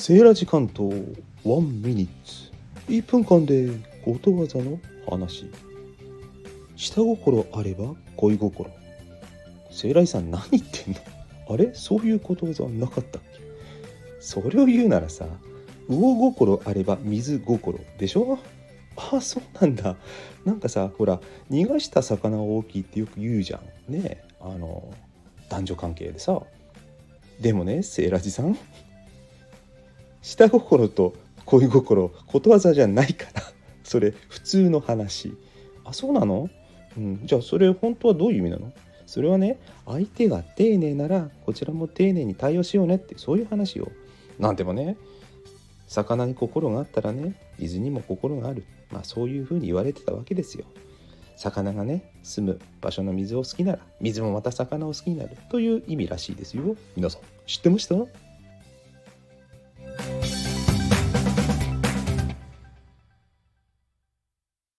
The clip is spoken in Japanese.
セーラ時間とワンミニッツ。1分間でことわざの話。下心あれば恋心。セーライさん何言ってんの？あれ？そういうことわざはなかったっけ？それを言うならさ魚心あれば水心。でしょ？ああそうなんだ。なんかさほら逃がした魚は大きいってよく言うじゃん。ねあの男女関係でさ。でもねセーラジさん。下心と恋心ことわざじゃないから それ普通の話。あそうなの、うん、じゃあそれ本当はどういう意味なの？それはね相手が丁寧ならこちらも丁寧に対応しようねってそういう話よ。なんでもね魚に心があったらね水にも心がある。まあそういうふうに言われてたわけですよ。魚がね住む場所の水を好きなら水もまた魚を好きになる。という意味らしいですよ。皆さん知ってました？